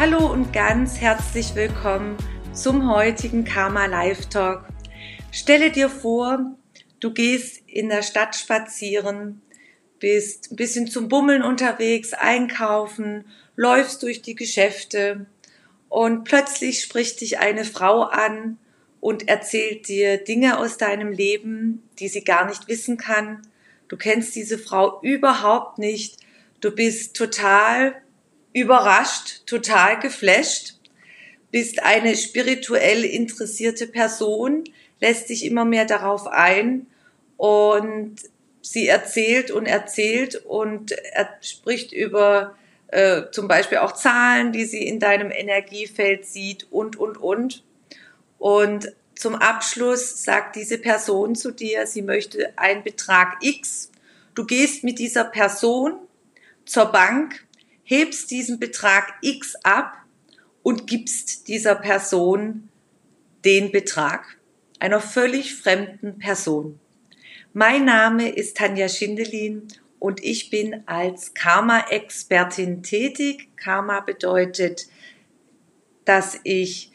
Hallo und ganz herzlich willkommen zum heutigen Karma Live Talk. Stelle dir vor, du gehst in der Stadt spazieren, bist ein bisschen zum Bummeln unterwegs, einkaufen, läufst durch die Geschäfte und plötzlich spricht dich eine Frau an und erzählt dir Dinge aus deinem Leben, die sie gar nicht wissen kann. Du kennst diese Frau überhaupt nicht. Du bist total überrascht, total geflasht, bist eine spirituell interessierte Person, lässt sich immer mehr darauf ein und sie erzählt und erzählt und er spricht über äh, zum Beispiel auch Zahlen, die sie in deinem Energiefeld sieht und, und, und. Und zum Abschluss sagt diese Person zu dir, sie möchte einen Betrag X. Du gehst mit dieser Person zur Bank, hebst diesen Betrag X ab und gibst dieser Person den Betrag, einer völlig fremden Person. Mein Name ist Tanja Schindelin und ich bin als Karma-Expertin tätig. Karma bedeutet, dass ich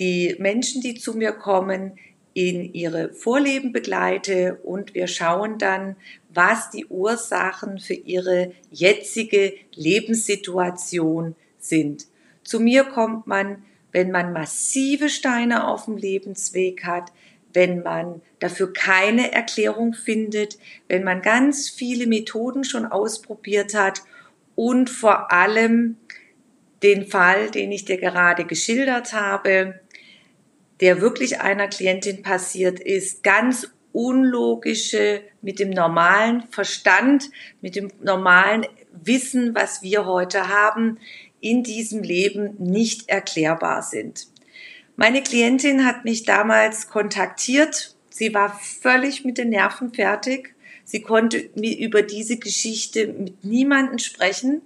die Menschen, die zu mir kommen, in ihre Vorleben begleite und wir schauen dann, was die Ursachen für ihre jetzige Lebenssituation sind. Zu mir kommt man, wenn man massive Steine auf dem Lebensweg hat, wenn man dafür keine Erklärung findet, wenn man ganz viele Methoden schon ausprobiert hat und vor allem den Fall, den ich dir gerade geschildert habe, der wirklich einer Klientin passiert ist, ganz unlogische, mit dem normalen Verstand, mit dem normalen Wissen, was wir heute haben, in diesem Leben nicht erklärbar sind. Meine Klientin hat mich damals kontaktiert. Sie war völlig mit den Nerven fertig. Sie konnte über diese Geschichte mit niemandem sprechen,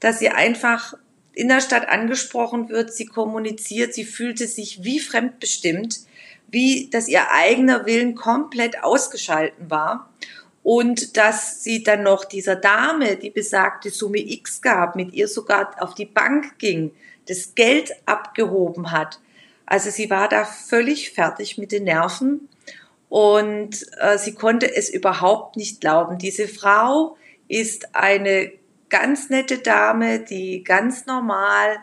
dass sie einfach in der Stadt angesprochen wird, sie kommuniziert, sie fühlte sich wie fremdbestimmt, wie dass ihr eigener Willen komplett ausgeschalten war und dass sie dann noch dieser Dame die besagte Summe X gab, mit ihr sogar auf die Bank ging, das Geld abgehoben hat. Also sie war da völlig fertig mit den Nerven und äh, sie konnte es überhaupt nicht glauben. Diese Frau ist eine ganz nette Dame, die ganz normal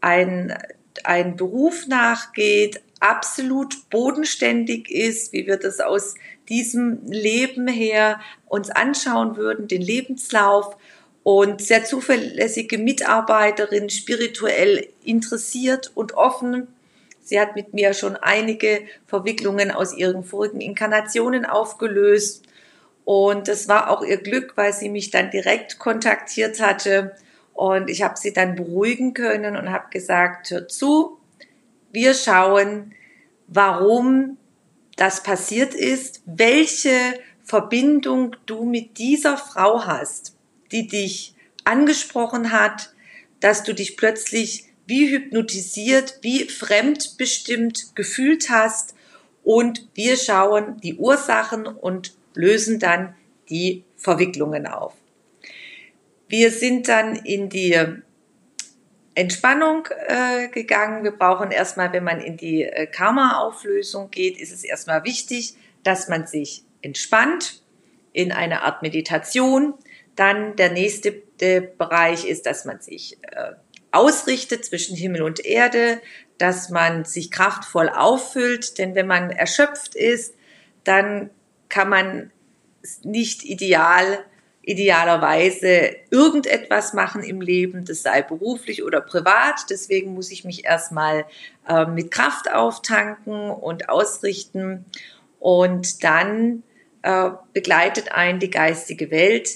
ein, ein Beruf nachgeht, absolut bodenständig ist, wie wir das aus diesem Leben her uns anschauen würden, den Lebenslauf und sehr zuverlässige Mitarbeiterin, spirituell interessiert und offen. Sie hat mit mir schon einige Verwicklungen aus ihren vorigen Inkarnationen aufgelöst und das war auch ihr Glück, weil sie mich dann direkt kontaktiert hatte. Und ich habe sie dann beruhigen können und habe gesagt, hör zu, wir schauen, warum das passiert ist, welche Verbindung du mit dieser Frau hast, die dich angesprochen hat, dass du dich plötzlich wie hypnotisiert, wie fremdbestimmt gefühlt hast. Und wir schauen die Ursachen und lösen dann die Verwicklungen auf. Wir sind dann in die Entspannung äh, gegangen. Wir brauchen erstmal, wenn man in die äh, Karma-Auflösung geht, ist es erstmal wichtig, dass man sich entspannt in eine Art Meditation. Dann der nächste der Bereich ist, dass man sich äh, ausrichtet zwischen Himmel und Erde, dass man sich kraftvoll auffüllt, denn wenn man erschöpft ist, dann kann man nicht ideal, idealerweise irgendetwas machen im Leben, das sei beruflich oder privat. Deswegen muss ich mich erstmal äh, mit Kraft auftanken und ausrichten. Und dann äh, begleitet ein die geistige Welt,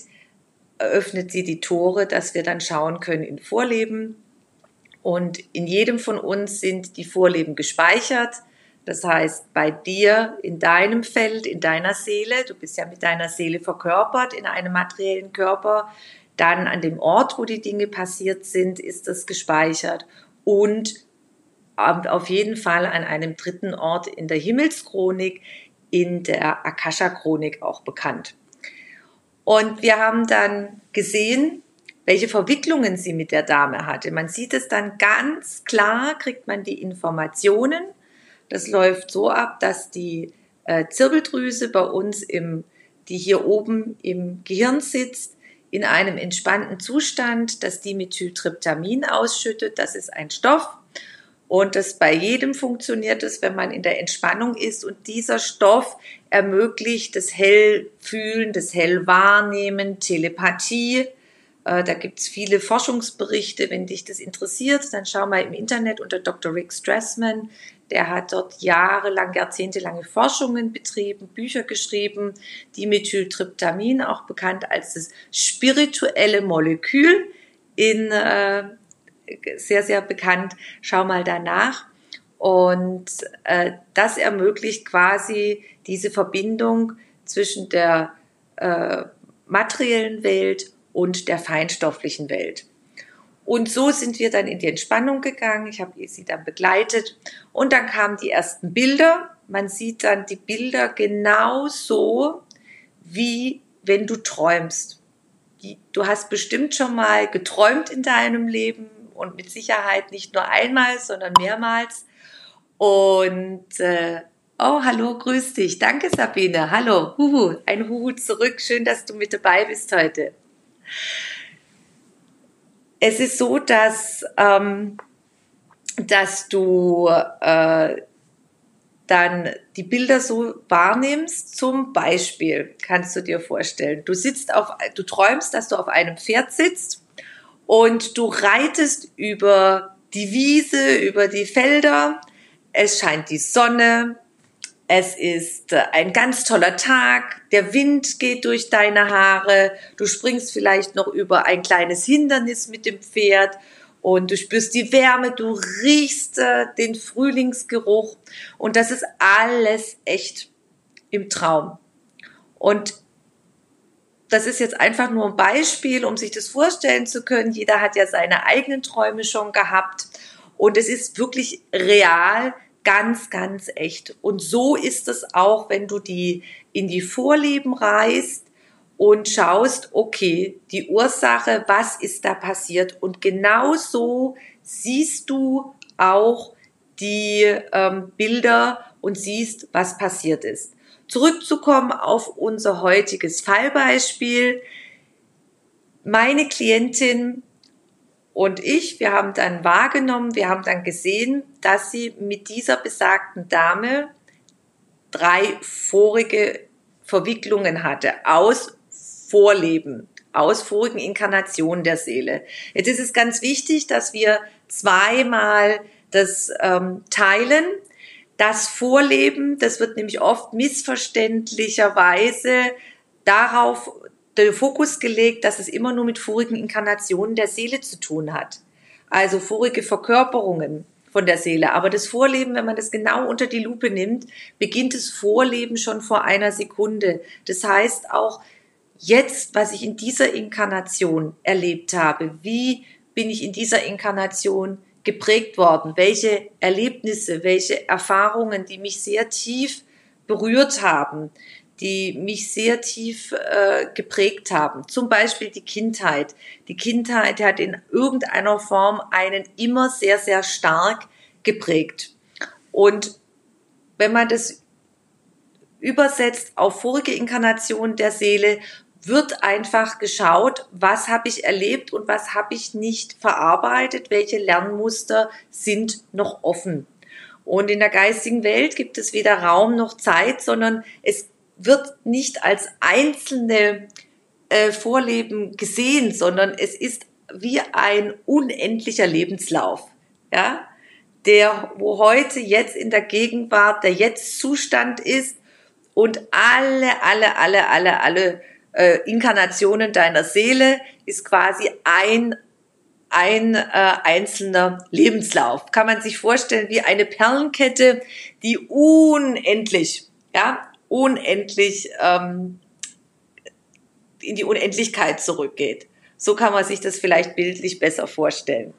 eröffnet sie die Tore, dass wir dann schauen können in Vorleben. Und in jedem von uns sind die Vorleben gespeichert. Das heißt, bei dir, in deinem Feld, in deiner Seele, du bist ja mit deiner Seele verkörpert in einem materiellen Körper, dann an dem Ort, wo die Dinge passiert sind, ist das gespeichert. Und auf jeden Fall an einem dritten Ort in der Himmelschronik, in der Akasha-Chronik auch bekannt. Und wir haben dann gesehen, welche Verwicklungen sie mit der Dame hatte. Man sieht es dann ganz klar, kriegt man die Informationen das läuft so ab, dass die äh, Zirbeldrüse bei uns im, die hier oben im Gehirn sitzt, in einem entspannten Zustand, dass die Methyltryptamin ausschüttet. Das ist ein Stoff. Und das bei jedem funktioniert es, wenn man in der Entspannung ist. Und dieser Stoff ermöglicht das Hellfühlen, das Hellwahrnehmen, Telepathie. Äh, da gibt's viele Forschungsberichte. Wenn dich das interessiert, dann schau mal im Internet unter Dr. Rick Strassman. Der hat dort jahrelang, jahrzehntelange Forschungen betrieben, Bücher geschrieben, die Methyltryptamin, auch bekannt als das spirituelle Molekül, in äh, sehr, sehr bekannt. Schau mal danach. Und äh, das ermöglicht quasi diese Verbindung zwischen der äh, materiellen Welt und der feinstofflichen Welt. Und so sind wir dann in die Entspannung gegangen. Ich habe sie dann begleitet. Und dann kamen die ersten Bilder. Man sieht dann die Bilder genau so, wie wenn du träumst. Du hast bestimmt schon mal geträumt in deinem Leben und mit Sicherheit nicht nur einmal, sondern mehrmals. Und äh, oh, hallo, grüß dich. Danke, Sabine. Hallo, Huhu, ein Huhu zurück. Schön, dass du mit dabei bist heute es ist so, dass, ähm, dass du äh, dann die Bilder so wahrnimmst. Zum Beispiel kannst du dir vorstellen, du sitzt auf, du träumst, dass du auf einem Pferd sitzt und du reitest über die Wiese, über die Felder. Es scheint die Sonne, es ist äh, ein ganz toller Tag, der Wind geht durch deine Haare, du springst vielleicht noch über ein kleines Hindernis mit dem Pferd und du spürst die Wärme, du riechst äh, den Frühlingsgeruch. Und das ist alles echt im Traum. Und das ist jetzt einfach nur ein Beispiel, um sich das vorstellen zu können. Jeder hat ja seine eigenen Träume schon gehabt. Und es ist wirklich real, ganz, ganz echt. Und so ist es auch, wenn du die in die Vorleben reist und schaust, okay, die Ursache, was ist da passiert? Und genau so siehst du auch die ähm, Bilder und siehst, was passiert ist. Zurückzukommen auf unser heutiges Fallbeispiel. Meine Klientin und ich, wir haben dann wahrgenommen, wir haben dann gesehen, dass sie mit dieser besagten Dame drei vorige Verwicklungen hatte aus Vorleben, aus vorigen Inkarnationen der Seele. Jetzt ist es ganz wichtig, dass wir zweimal das ähm, teilen. Das Vorleben, das wird nämlich oft missverständlicherweise darauf den Fokus gelegt, dass es immer nur mit vorigen Inkarnationen der Seele zu tun hat. Also vorige Verkörperungen von der Seele. Aber das Vorleben, wenn man das genau unter die Lupe nimmt, beginnt das Vorleben schon vor einer Sekunde. Das heißt auch jetzt, was ich in dieser Inkarnation erlebt habe, wie bin ich in dieser Inkarnation geprägt worden, welche Erlebnisse, welche Erfahrungen, die mich sehr tief berührt haben, die mich sehr tief äh, geprägt haben. Zum Beispiel die Kindheit. Die Kindheit hat in irgendeiner Form einen immer sehr, sehr stark geprägt. Und wenn man das übersetzt auf vorige Inkarnation der Seele, wird einfach geschaut, was habe ich erlebt und was habe ich nicht verarbeitet, welche Lernmuster sind noch offen. Und in der geistigen Welt gibt es weder Raum noch Zeit, sondern es wird nicht als einzelne äh, Vorleben gesehen, sondern es ist wie ein unendlicher Lebenslauf, ja, der, wo heute jetzt in der Gegenwart der Jetzt-Zustand ist und alle, alle, alle, alle, alle äh, Inkarnationen deiner Seele ist quasi ein ein äh, einzelner Lebenslauf. Kann man sich vorstellen wie eine Perlenkette, die unendlich, ja, unendlich ähm, in die Unendlichkeit zurückgeht. So kann man sich das vielleicht bildlich besser vorstellen.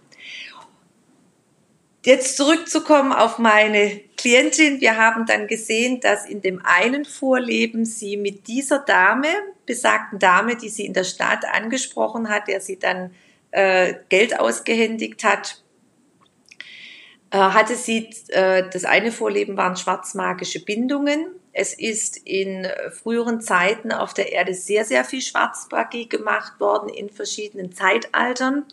Jetzt zurückzukommen auf meine Klientin. Wir haben dann gesehen, dass in dem einen Vorleben sie mit dieser Dame, besagten Dame, die sie in der Stadt angesprochen hat, der sie dann äh, Geld ausgehändigt hat, hatte sie, äh, das eine Vorleben waren schwarzmagische Bindungen. Es ist in früheren Zeiten auf der Erde sehr, sehr viel Schwarzmagie gemacht worden in verschiedenen Zeitaltern.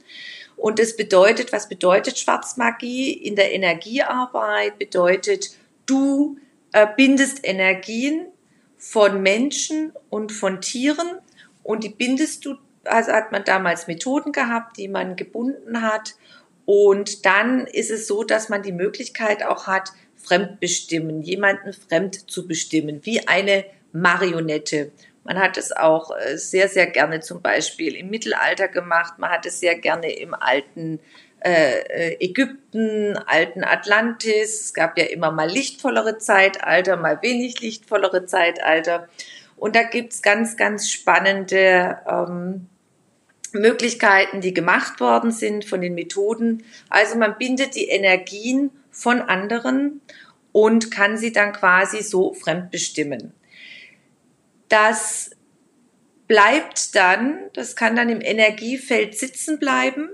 Und das bedeutet, was bedeutet Schwarzmagie? In der Energiearbeit bedeutet, du äh, bindest Energien von Menschen und von Tieren und die bindest du, also hat man damals Methoden gehabt, die man gebunden hat. Und dann ist es so, dass man die Möglichkeit auch hat, fremdbestimmen, jemanden fremd zu bestimmen, wie eine Marionette. Man hat es auch äh, sehr, sehr gerne zum Beispiel im Mittelalter gemacht. Man hat es sehr gerne im alten äh, äh, Ägypten, alten Atlantis. Es gab ja immer mal lichtvollere Zeitalter, mal wenig lichtvollere Zeitalter. Und da gibt's ganz, ganz spannende ähm, Möglichkeiten, die gemacht worden sind von den Methoden. Also man bindet die Energien von anderen und kann sie dann quasi so fremdbestimmen. Das bleibt dann, das kann dann im Energiefeld sitzen bleiben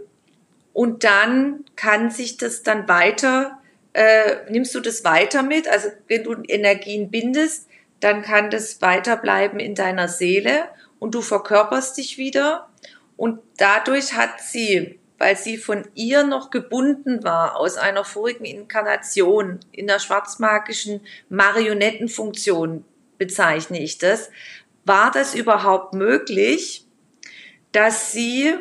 und dann kann sich das dann weiter, äh, nimmst du das weiter mit, also wenn du Energien bindest, dann kann das weiterbleiben in deiner Seele und du verkörperst dich wieder und dadurch hat sie, weil sie von ihr noch gebunden war aus einer vorigen Inkarnation in der schwarzmagischen Marionettenfunktion, bezeichne ich das, war das überhaupt möglich, dass sie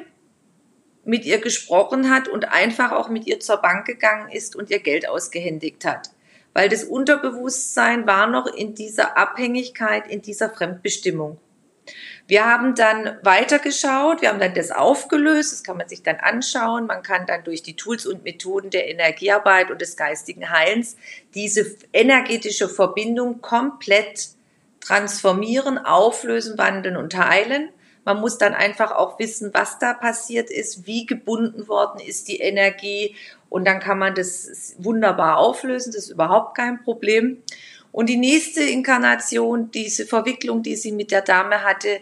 mit ihr gesprochen hat und einfach auch mit ihr zur Bank gegangen ist und ihr Geld ausgehändigt hat. Weil das Unterbewusstsein war noch in dieser Abhängigkeit, in dieser Fremdbestimmung. Wir haben dann weitergeschaut, wir haben dann das aufgelöst, das kann man sich dann anschauen. Man kann dann durch die Tools und Methoden der Energiearbeit und des geistigen Heilens diese energetische Verbindung komplett transformieren, auflösen, wandeln und teilen. Man muss dann einfach auch wissen, was da passiert ist, wie gebunden worden ist die Energie und dann kann man das wunderbar auflösen, das ist überhaupt kein Problem. Und die nächste Inkarnation, diese Verwicklung, die sie mit der Dame hatte,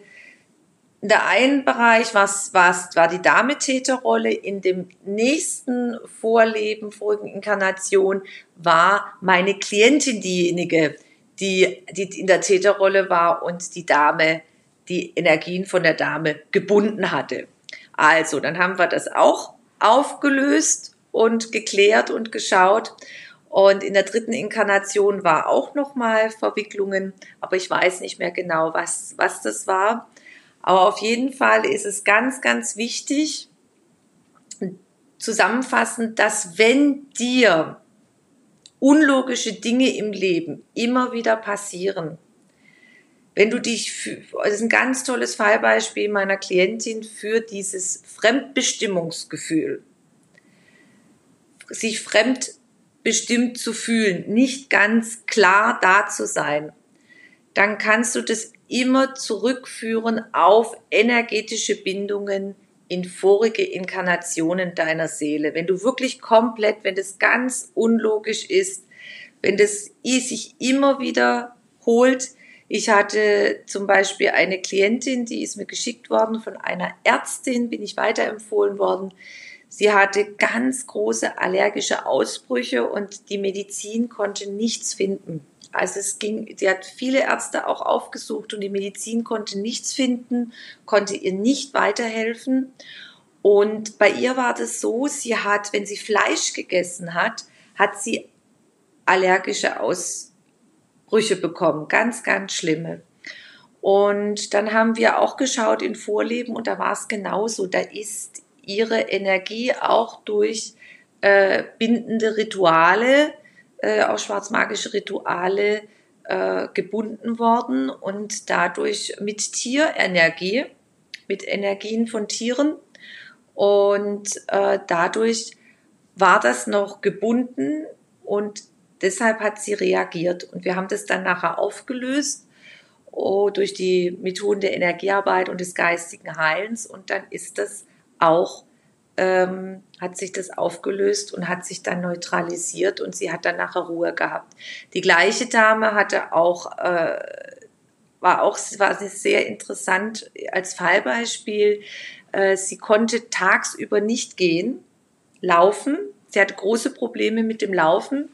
in der einen Bereich war, war, war die Dame-Täterrolle, in dem nächsten Vorleben, vorigen Inkarnation, war meine Klientin diejenige, die, die in der Täterrolle war und die Dame, die Energien von der Dame gebunden hatte. Also, dann haben wir das auch aufgelöst und geklärt und geschaut. Und in der dritten Inkarnation war auch nochmal Verwicklungen, aber ich weiß nicht mehr genau, was, was das war. Aber auf jeden Fall ist es ganz, ganz wichtig, zusammenfassend, dass wenn dir unlogische Dinge im Leben immer wieder passieren. Wenn du dich, das ist ein ganz tolles Fallbeispiel meiner Klientin für dieses Fremdbestimmungsgefühl. Sich fremdbestimmt zu fühlen, nicht ganz klar da zu sein, dann kannst du das immer zurückführen auf energetische Bindungen, in vorige Inkarnationen deiner Seele. Wenn du wirklich komplett, wenn das ganz unlogisch ist, wenn das sich immer wieder holt. Ich hatte zum Beispiel eine Klientin, die ist mir geschickt worden von einer Ärztin, bin ich weiterempfohlen worden. Sie hatte ganz große allergische Ausbrüche und die Medizin konnte nichts finden. Also es ging, sie hat viele Ärzte auch aufgesucht und die Medizin konnte nichts finden, konnte ihr nicht weiterhelfen. Und bei ihr war das so, sie hat, wenn sie Fleisch gegessen hat, hat sie allergische Ausbrüche bekommen, ganz, ganz schlimme. Und dann haben wir auch geschaut in Vorleben und da war es genauso. Da ist ihre Energie auch durch äh, bindende Rituale äh, auch schwarzmagische Rituale äh, gebunden worden und dadurch mit Tierenergie, mit Energien von Tieren. Und äh, dadurch war das noch gebunden und deshalb hat sie reagiert. Und wir haben das dann nachher aufgelöst oh, durch die Methoden der Energiearbeit und des geistigen Heilens. Und dann ist das auch, ähm, hat sich das aufgelöst und hat sich dann neutralisiert und sie hat dann nachher Ruhe gehabt. Die gleiche Dame hatte auch, äh, war auch, war sehr interessant als Fallbeispiel. Äh, sie konnte tagsüber nicht gehen, laufen. Sie hatte große Probleme mit dem Laufen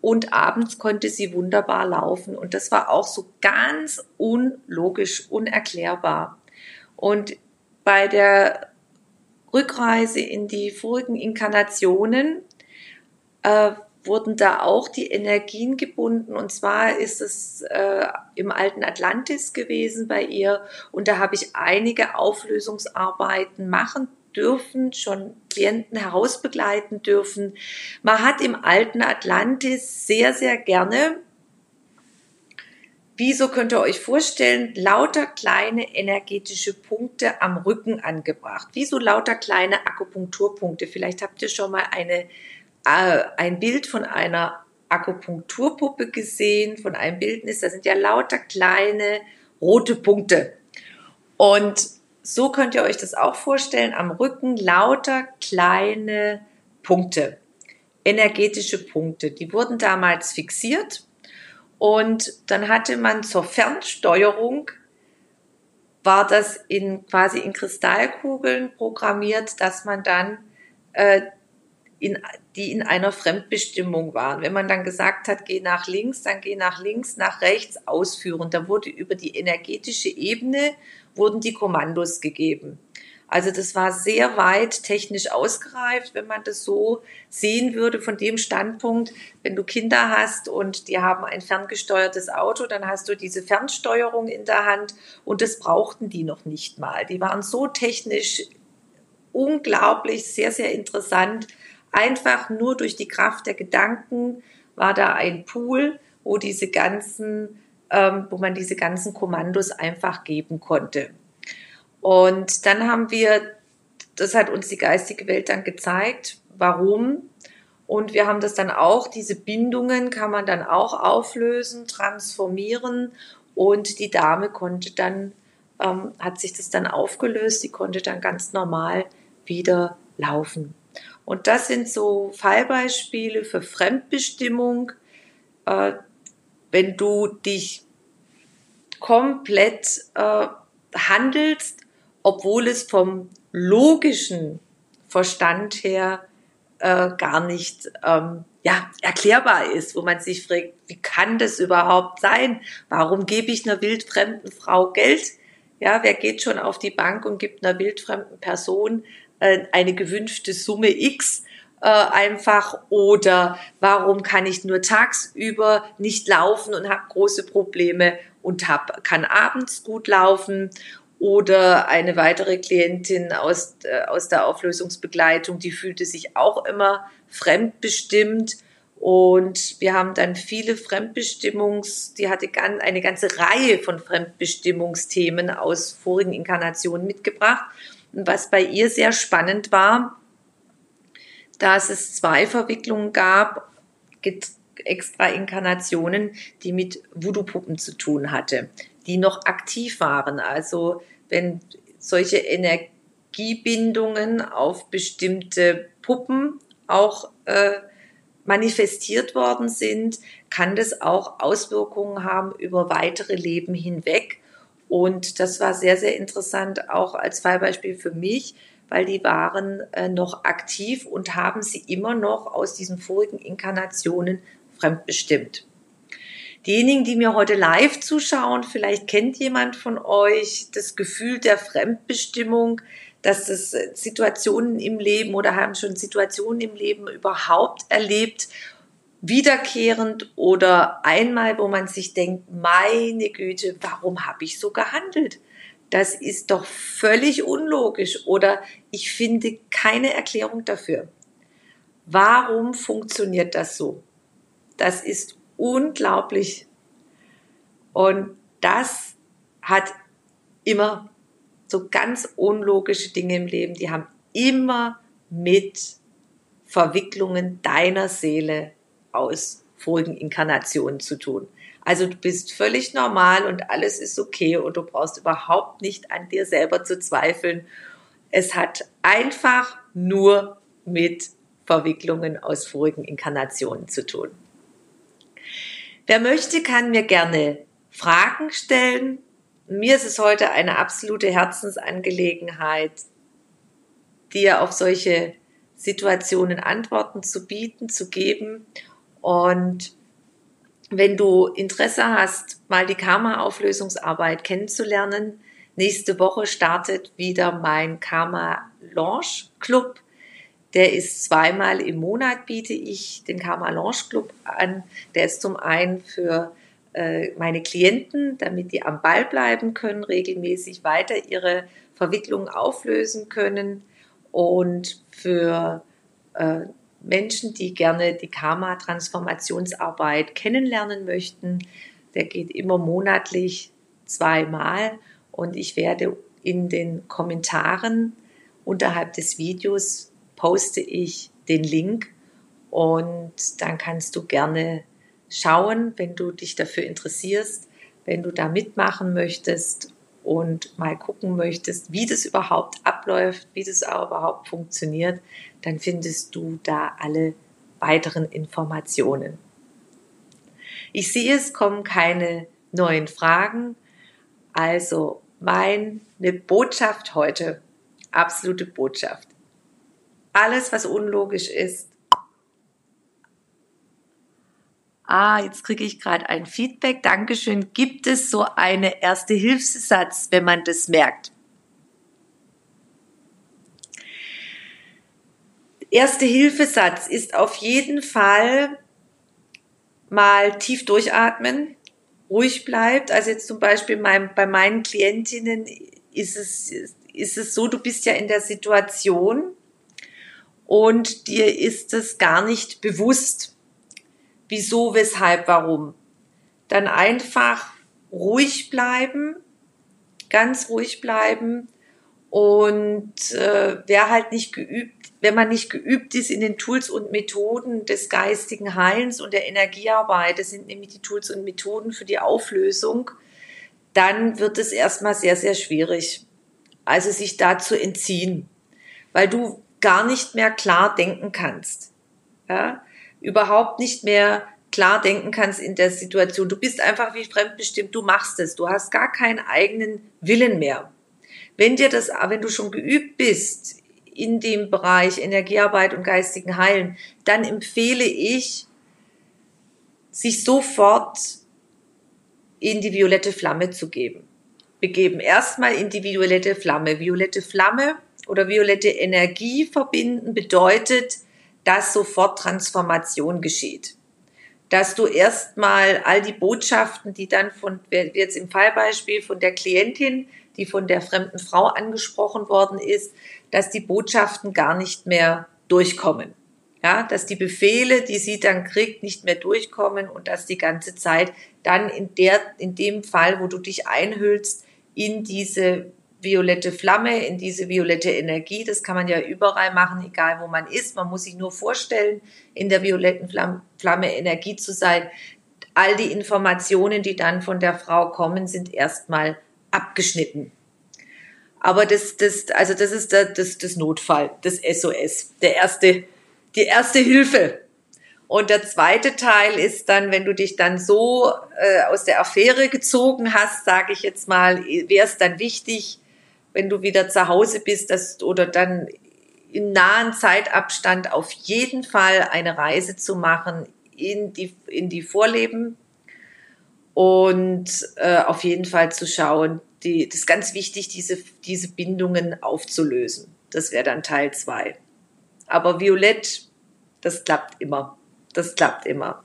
und abends konnte sie wunderbar laufen. Und das war auch so ganz unlogisch, unerklärbar. Und bei der Rückreise in die vorigen Inkarnationen äh, wurden da auch die Energien gebunden. Und zwar ist es äh, im alten Atlantis gewesen bei ihr. Und da habe ich einige Auflösungsarbeiten machen dürfen, schon Klienten herausbegleiten dürfen. Man hat im alten Atlantis sehr, sehr gerne, wieso könnt ihr euch vorstellen, lauter kleine energetische Punkte am Rücken angebracht. Wieso lauter kleine Akupunkturpunkte? Vielleicht habt ihr schon mal eine, äh, ein Bild von einer Akupunkturpuppe gesehen, von einem Bildnis. Da sind ja lauter kleine rote Punkte. Und so könnt ihr euch das auch vorstellen. Am Rücken lauter kleine Punkte, energetische Punkte. Die wurden damals fixiert und dann hatte man zur Fernsteuerung war das in quasi in Kristallkugeln programmiert, dass man dann äh, in, die in einer Fremdbestimmung waren. Wenn man dann gesagt hat, geh nach links, dann geh nach links, nach rechts ausführen. Da wurde über die energetische Ebene wurden die Kommandos gegeben. Also das war sehr weit technisch ausgereift, wenn man das so sehen würde von dem Standpunkt, wenn du Kinder hast und die haben ein ferngesteuertes Auto, dann hast du diese Fernsteuerung in der Hand und das brauchten die noch nicht mal. Die waren so technisch unglaublich, sehr, sehr interessant. Einfach nur durch die Kraft der Gedanken war da ein Pool, wo diese ganzen ähm, wo man diese ganzen Kommandos einfach geben konnte. Und dann haben wir, das hat uns die geistige Welt dann gezeigt, warum. Und wir haben das dann auch, diese Bindungen kann man dann auch auflösen, transformieren. Und die Dame konnte dann, ähm, hat sich das dann aufgelöst, die konnte dann ganz normal wieder laufen. Und das sind so Fallbeispiele für Fremdbestimmung. Äh, wenn du dich komplett äh, handelst, obwohl es vom logischen Verstand her äh, gar nicht ähm, ja, erklärbar ist, wo man sich fragt, wie kann das überhaupt sein? Warum gebe ich einer wildfremden Frau Geld? Ja, wer geht schon auf die Bank und gibt einer wildfremden Person äh, eine gewünschte Summe X? äh, einfach oder warum kann ich nur tagsüber nicht laufen und habe große Probleme und hab, kann abends gut laufen oder eine weitere Klientin aus, äh, aus der Auflösungsbegleitung, die fühlte sich auch immer fremdbestimmt und wir haben dann viele Fremdbestimmungs, die hatte ganz, eine ganze Reihe von Fremdbestimmungsthemen aus vorigen Inkarnationen mitgebracht. Und was bei ihr sehr spannend war, dass es zwei Verwicklungen gab, extra Inkarnationen, die mit Voodoo-Puppen zu tun hatte, die noch aktiv waren. Also wenn solche Energiebindungen auf bestimmte Puppen auch äh, manifestiert worden sind, kann das auch Auswirkungen haben über weitere Leben hinweg. Und das war sehr, sehr interessant, auch als Fallbeispiel für mich, weil die waren äh, noch aktiv und haben sie immer noch aus diesen vorigen Inkarnationen fremdbestimmt. Diejenigen, die mir heute live zuschauen, vielleicht kennt jemand von euch das Gefühl der Fremdbestimmung, dass es Situationen im Leben oder haben schon Situationen im Leben überhaupt erlebt, wiederkehrend oder einmal, wo man sich denkt, meine Güte, warum habe ich so gehandelt? das ist doch völlig unlogisch oder ich finde keine Erklärung dafür. Warum funktioniert das so? Das ist unglaublich. Und das hat immer so ganz unlogische Dinge im Leben, die haben immer mit Verwicklungen deiner Seele aus vorigen Inkarnationen zu tun. Also du bist völlig normal und alles ist okay und du brauchst überhaupt nicht an dir selber zu zweifeln. Es hat einfach nur mit Verwicklungen aus vorigen Inkarnationen zu tun. Wer möchte, kann mir gerne Fragen stellen. Mir ist es heute eine absolute Herzensangelegenheit, dir auf solche Situationen Antworten zu bieten, zu geben. Und wenn du Interesse hast, mal die Karma-Auflösungsarbeit kennenzulernen, nächste Woche startet wieder mein Karma Launch Club. Der ist zweimal im Monat, biete ich den Karma Launch Club an. Der ist zum einen für äh, meine Klienten, damit die am Ball bleiben können, regelmäßig weiter ihre Verwicklungen auflösen können und für äh, Menschen, die gerne die Karma-Transformationsarbeit kennenlernen möchten. Der geht immer monatlich zweimal und ich werde in den Kommentaren unterhalb des Videos poste ich den Link und dann kannst du gerne schauen, wenn du dich dafür interessierst, wenn du da mitmachen möchtest und mal gucken möchtest, wie das überhaupt abläuft, wie das auch überhaupt funktioniert, dann findest du da alle weiteren Informationen. Ich sehe, es kommen keine neuen Fragen. Also meine Botschaft heute, absolute Botschaft. Alles, was unlogisch ist, Ah, jetzt kriege ich gerade ein Feedback. Dankeschön. Gibt es so eine erste Hilfssatz, wenn man das merkt? Erste Hilfesatz ist auf jeden Fall mal tief durchatmen, ruhig bleibt. Also jetzt zum Beispiel mein, bei meinen Klientinnen ist es, ist es so, du bist ja in der Situation und dir ist es gar nicht bewusst wieso, weshalb, warum. Dann einfach ruhig bleiben, ganz ruhig bleiben und äh, wer halt nicht geübt, wenn man nicht geübt ist in den Tools und Methoden des geistigen Heilens und der Energiearbeit, das sind nämlich die Tools und Methoden für die Auflösung, dann wird es erstmal sehr, sehr schwierig. Also sich da zu entziehen, weil du gar nicht mehr klar denken kannst. Ja? überhaupt nicht mehr klar denken kannst in der Situation. Du bist einfach wie fremdbestimmt, du machst es, du hast gar keinen eigenen Willen mehr. Wenn dir das, wenn du schon geübt bist in dem Bereich Energiearbeit und geistigen Heilen, dann empfehle ich, sich sofort in die violette Flamme zu geben. Begeben erstmal in die violette Flamme. Violette Flamme oder violette Energie verbinden bedeutet, dass sofort Transformation geschieht. Dass du erstmal all die Botschaften, die dann von, jetzt im Fallbeispiel von der Klientin, die von der fremden Frau angesprochen worden ist, dass die Botschaften gar nicht mehr durchkommen. Ja, dass die Befehle, die sie dann kriegt, nicht mehr durchkommen und dass die ganze Zeit dann in der, in dem Fall, wo du dich einhüllst, in diese violette Flamme, in diese violette Energie. Das kann man ja überall machen, egal wo man ist. Man muss sich nur vorstellen, in der violetten Flamme, Energie zu sein. All die Informationen, die dann von der Frau kommen, sind erstmal abgeschnitten. Aber das, das, also das ist das, das, das Notfall, das SOS, der erste, die erste Hilfe. Und der zweite Teil ist dann, wenn du dich dann so äh, aus der Affäre gezogen hast, sage ich jetzt mal, wäre es dann wichtig, wenn du wieder zu Hause bist, dass, oder dann in nahen Zeitabstand auf jeden Fall eine Reise zu machen in die, in die Vorleben und äh, auf jeden Fall zu schauen, die, das ist ganz wichtig, diese, diese Bindungen aufzulösen. Das wäre dann Teil zwei. Aber Violett, das klappt immer. Das klappt immer.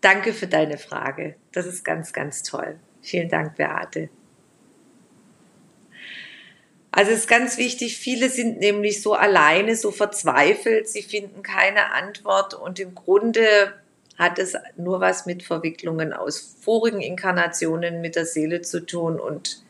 Danke für deine Frage. Das ist ganz, ganz toll. Vielen Dank, Beate. Also es ist ganz wichtig, viele sind nämlich so alleine, so verzweifelt, sie finden keine Antwort und im Grunde hat es nur was mit Verwicklungen aus vorigen Inkarnationen mit der Seele zu tun und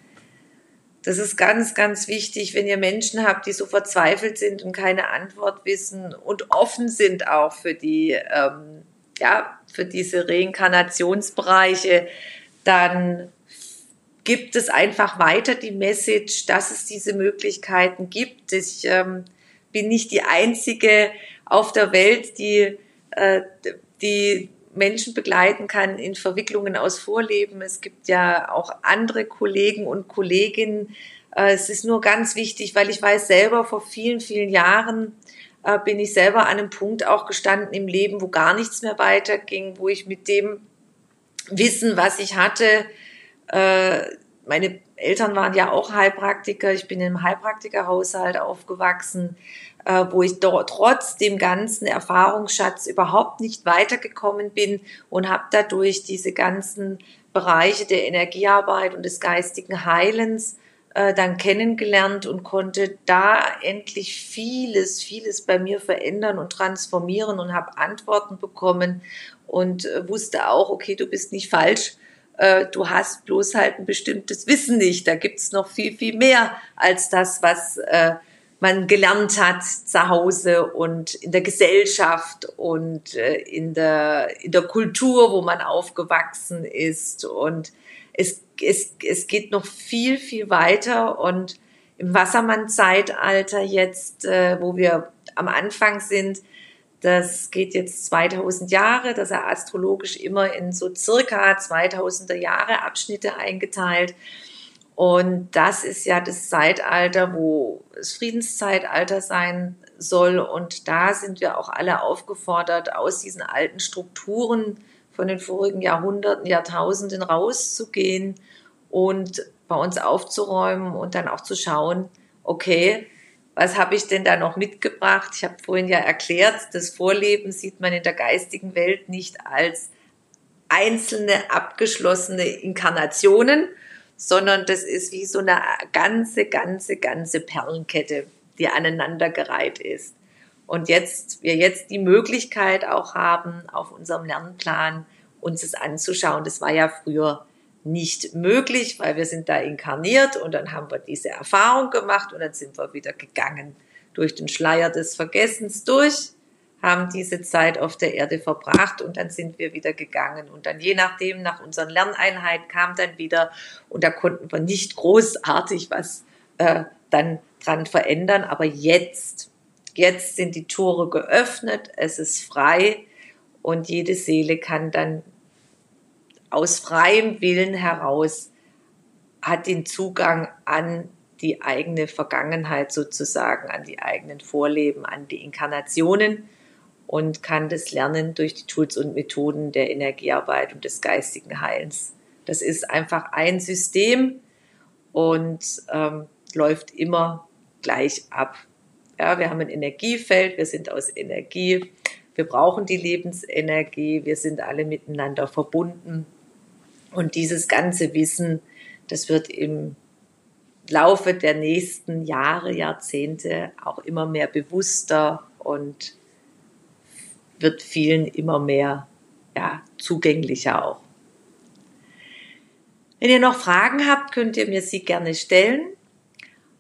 das ist ganz, ganz wichtig, wenn ihr Menschen habt, die so verzweifelt sind und keine Antwort wissen und offen sind auch für die, ähm, ja, für diese Reinkarnationsbereiche, dann gibt es einfach weiter die Message, dass es diese Möglichkeiten gibt. Ich ähm, bin nicht die einzige auf der Welt, die, äh, die Menschen begleiten kann in Verwicklungen aus Vorleben. Es gibt ja auch andere Kollegen und Kolleginnen. Äh, es ist nur ganz wichtig, weil ich weiß selber, vor vielen, vielen Jahren äh, bin ich selber an einem Punkt auch gestanden im Leben, wo gar nichts mehr weiterging, wo ich mit dem Wissen, was ich hatte, äh, meine Eltern waren ja auch Heilpraktiker, ich bin im Heilpraktikerhaushalt aufgewachsen äh, wo ich dort trotz dem ganzen Erfahrungsschatz überhaupt nicht weitergekommen bin und habe dadurch diese ganzen Bereiche der Energiearbeit und des geistigen Heilens äh, dann kennengelernt und konnte da endlich vieles, vieles bei mir verändern und transformieren und habe Antworten bekommen und äh, wusste auch, okay, du bist nicht falsch, äh, du hast bloß halt ein bestimmtes Wissen nicht. Da gibt's noch viel, viel mehr als das, was äh, man gelernt hat zu Hause und in der Gesellschaft und äh, in der, in der Kultur, wo man aufgewachsen ist. Und es, es, es geht noch viel, viel weiter. Und im Wassermann-Zeitalter jetzt, äh, wo wir am Anfang sind, das geht jetzt 2000 Jahre, das ist astrologisch immer in so circa 2000er Jahre Abschnitte eingeteilt. Und das ist ja das Zeitalter, wo es Friedenszeitalter sein soll. Und da sind wir auch alle aufgefordert, aus diesen alten Strukturen von den vorigen Jahrhunderten, Jahrtausenden rauszugehen und bei uns aufzuräumen und dann auch zu schauen, okay, was habe ich denn da noch mitgebracht? Ich habe vorhin ja erklärt, das Vorleben sieht man in der geistigen Welt nicht als einzelne abgeschlossene Inkarnationen, sondern das ist wie so eine ganze, ganze, ganze Perlenkette, die aneinandergereiht ist. Und jetzt, wir jetzt die Möglichkeit auch haben, auf unserem Lernplan uns es anzuschauen. Das war ja früher nicht möglich, weil wir sind da inkarniert und dann haben wir diese Erfahrung gemacht und dann sind wir wieder gegangen durch den Schleier des Vergessens durch haben diese Zeit auf der Erde verbracht und dann sind wir wieder gegangen. Und dann je nachdem, nach unseren Lerneinheiten kam dann wieder und da konnten wir nicht großartig was äh, dann dran verändern. Aber jetzt, jetzt sind die Tore geöffnet, es ist frei und jede Seele kann dann aus freiem Willen heraus hat den Zugang an die eigene Vergangenheit sozusagen, an die eigenen Vorleben, an die Inkarnationen und kann das lernen durch die Tools und Methoden der Energiearbeit und des geistigen Heilens. Das ist einfach ein System und ähm, läuft immer gleich ab. Ja, wir haben ein Energiefeld, wir sind aus Energie, wir brauchen die Lebensenergie, wir sind alle miteinander verbunden. Und dieses ganze Wissen, das wird im Laufe der nächsten Jahre, Jahrzehnte auch immer mehr bewusster und wird vielen immer mehr ja, zugänglicher auch. Wenn ihr noch Fragen habt, könnt ihr mir sie gerne stellen.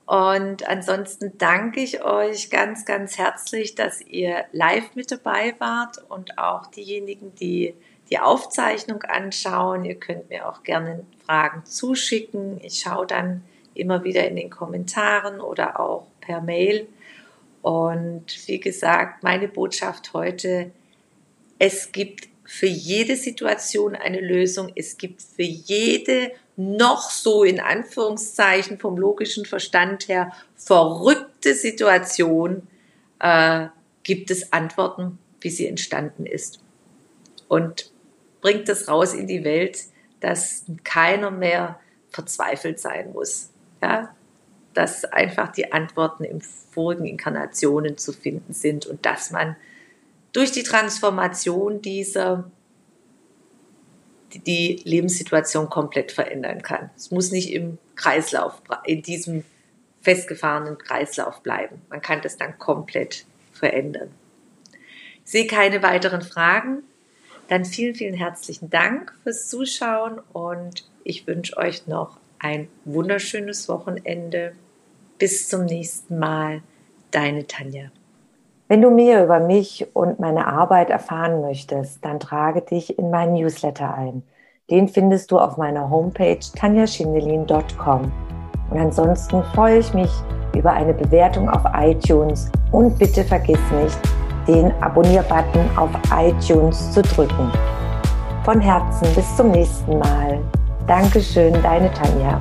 Und ansonsten danke ich euch ganz, ganz herzlich, dass ihr live mit dabei wart und auch diejenigen, die die Aufzeichnung anschauen. Ihr könnt mir auch gerne Fragen zuschicken. Ich schaue dann immer wieder in den Kommentaren oder auch per Mail. Und wie gesagt, meine Botschaft heute, es gibt für jede Situation eine Lösung. Es gibt für jede noch so in Anführungszeichen vom logischen Verstand her verrückte Situation äh, gibt es Antworten, wie sie entstanden ist. Und bringt das raus in die Welt, dass keiner mehr verzweifelt sein muss. Ja? Dass einfach die Antworten in vorigen Inkarnationen zu finden sind und dass man durch die Transformation dieser die Lebenssituation komplett verändern kann. Es muss nicht im Kreislauf, in diesem festgefahrenen Kreislauf bleiben. Man kann das dann komplett verändern. Ich sehe keine weiteren Fragen. Dann vielen, vielen herzlichen Dank fürs Zuschauen und ich wünsche euch noch ein wunderschönes Wochenende. Bis zum nächsten Mal. Deine Tanja. Wenn du mehr über mich und meine Arbeit erfahren möchtest, dann trage dich in meinen Newsletter ein. Den findest du auf meiner Homepage tanjaschindelin.com. Und ansonsten freue ich mich über eine Bewertung auf iTunes und bitte vergiss nicht, den Abonnier-Button auf iTunes zu drücken. Von Herzen bis zum nächsten Mal. Dankeschön, deine Tanja.